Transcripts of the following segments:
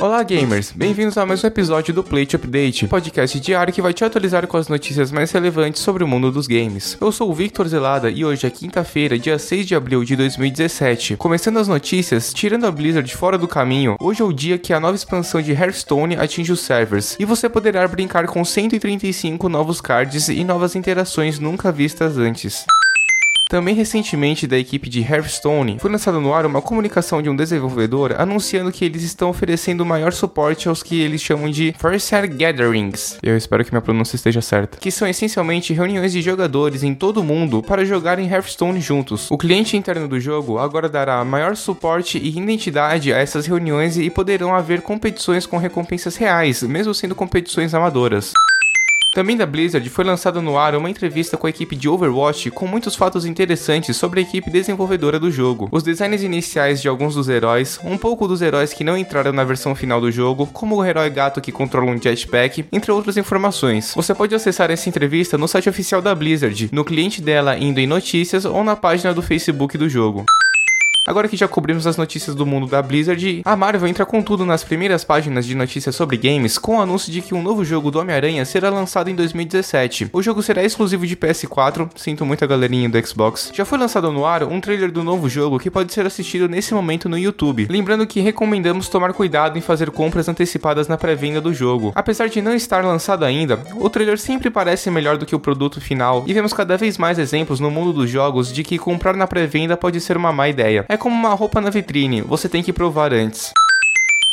Olá gamers, bem-vindos a mais um episódio do Plate Update, podcast diário que vai te atualizar com as notícias mais relevantes sobre o mundo dos games. Eu sou o Victor Zelada e hoje é quinta-feira, dia 6 de abril de 2017. Começando as notícias, tirando a Blizzard fora do caminho, hoje é o dia que a nova expansão de Hearthstone atinge os servers e você poderá brincar com 135 novos cards e novas interações nunca vistas antes. Também recentemente da equipe de Hearthstone, foi lançada no ar uma comunicação de um desenvolvedor anunciando que eles estão oferecendo maior suporte aos que eles chamam de Fireside Gatherings. Eu espero que minha pronúncia esteja certa. Que são essencialmente reuniões de jogadores em todo o mundo para jogarem Hearthstone juntos. O cliente interno do jogo agora dará maior suporte e identidade a essas reuniões e poderão haver competições com recompensas reais, mesmo sendo competições amadoras. Também da Blizzard foi lançada no ar uma entrevista com a equipe de Overwatch com muitos fatos interessantes sobre a equipe desenvolvedora do jogo, os designs iniciais de alguns dos heróis, um pouco dos heróis que não entraram na versão final do jogo, como o herói gato que controla um jetpack, entre outras informações. Você pode acessar essa entrevista no site oficial da Blizzard, no cliente dela indo em notícias ou na página do Facebook do jogo. Agora que já cobrimos as notícias do mundo da Blizzard, a Marvel entra com tudo nas primeiras páginas de notícias sobre games com o anúncio de que um novo jogo do Homem-Aranha será lançado em 2017. O jogo será exclusivo de PS4, sinto muito a galerinha do Xbox. Já foi lançado no ar um trailer do novo jogo que pode ser assistido nesse momento no YouTube. Lembrando que recomendamos tomar cuidado em fazer compras antecipadas na pré-venda do jogo. Apesar de não estar lançado ainda, o trailer sempre parece melhor do que o produto final e vemos cada vez mais exemplos no mundo dos jogos de que comprar na pré-venda pode ser uma má ideia. É como uma roupa na vitrine, você tem que provar antes.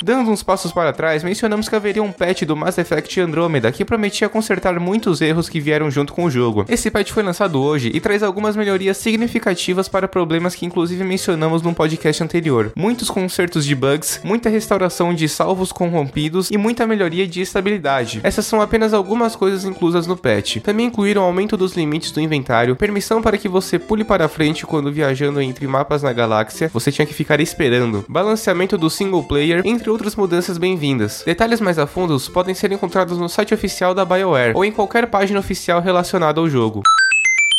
Dando uns passos para trás, mencionamos que haveria um patch do Mass Effect Andromeda que prometia consertar muitos erros que vieram junto com o jogo. Esse patch foi lançado hoje e traz algumas melhorias significativas para problemas que inclusive mencionamos num podcast anterior. Muitos consertos de bugs, muita restauração de salvos corrompidos e muita melhoria de estabilidade. Essas são apenas algumas coisas inclusas no patch. Também incluíram aumento dos limites do inventário, permissão para que você pule para frente quando viajando entre mapas na galáxia, você tinha que ficar esperando, balanceamento do single player, entre entre outras mudanças bem-vindas. Detalhes mais a fundo podem ser encontrados no site oficial da BioWare ou em qualquer página oficial relacionada ao jogo.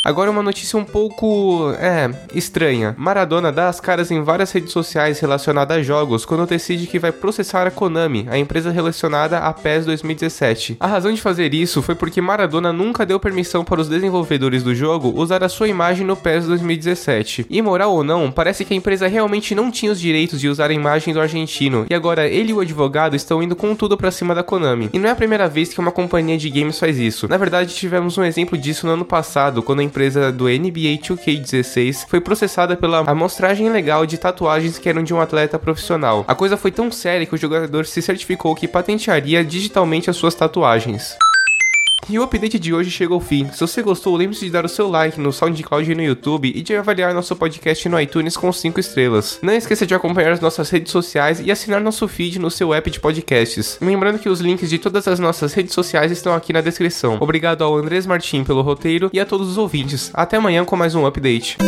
Agora uma notícia um pouco, é, estranha. Maradona dá as caras em várias redes sociais relacionadas a jogos quando decide que vai processar a Konami, a empresa relacionada à PES 2017. A razão de fazer isso foi porque Maradona nunca deu permissão para os desenvolvedores do jogo usar a sua imagem no PES 2017. E moral ou não, parece que a empresa realmente não tinha os direitos de usar a imagem do argentino, e agora ele e o advogado estão indo com tudo para cima da Konami. E não é a primeira vez que uma companhia de games faz isso. Na verdade, tivemos um exemplo disso no ano passado, quando a empresa do NBA 2K16 foi processada pela amostragem ilegal de tatuagens que eram de um atleta profissional. A coisa foi tão séria que o jogador se certificou que patentearia digitalmente as suas tatuagens. E o update de hoje chegou ao fim. Se você gostou, lembre-se de dar o seu like no SoundCloud e no YouTube e de avaliar nosso podcast no iTunes com 5 estrelas. Não esqueça de acompanhar as nossas redes sociais e assinar nosso feed no seu app de podcasts. Lembrando que os links de todas as nossas redes sociais estão aqui na descrição. Obrigado ao Andrés Martim pelo roteiro e a todos os ouvintes. Até amanhã com mais um update.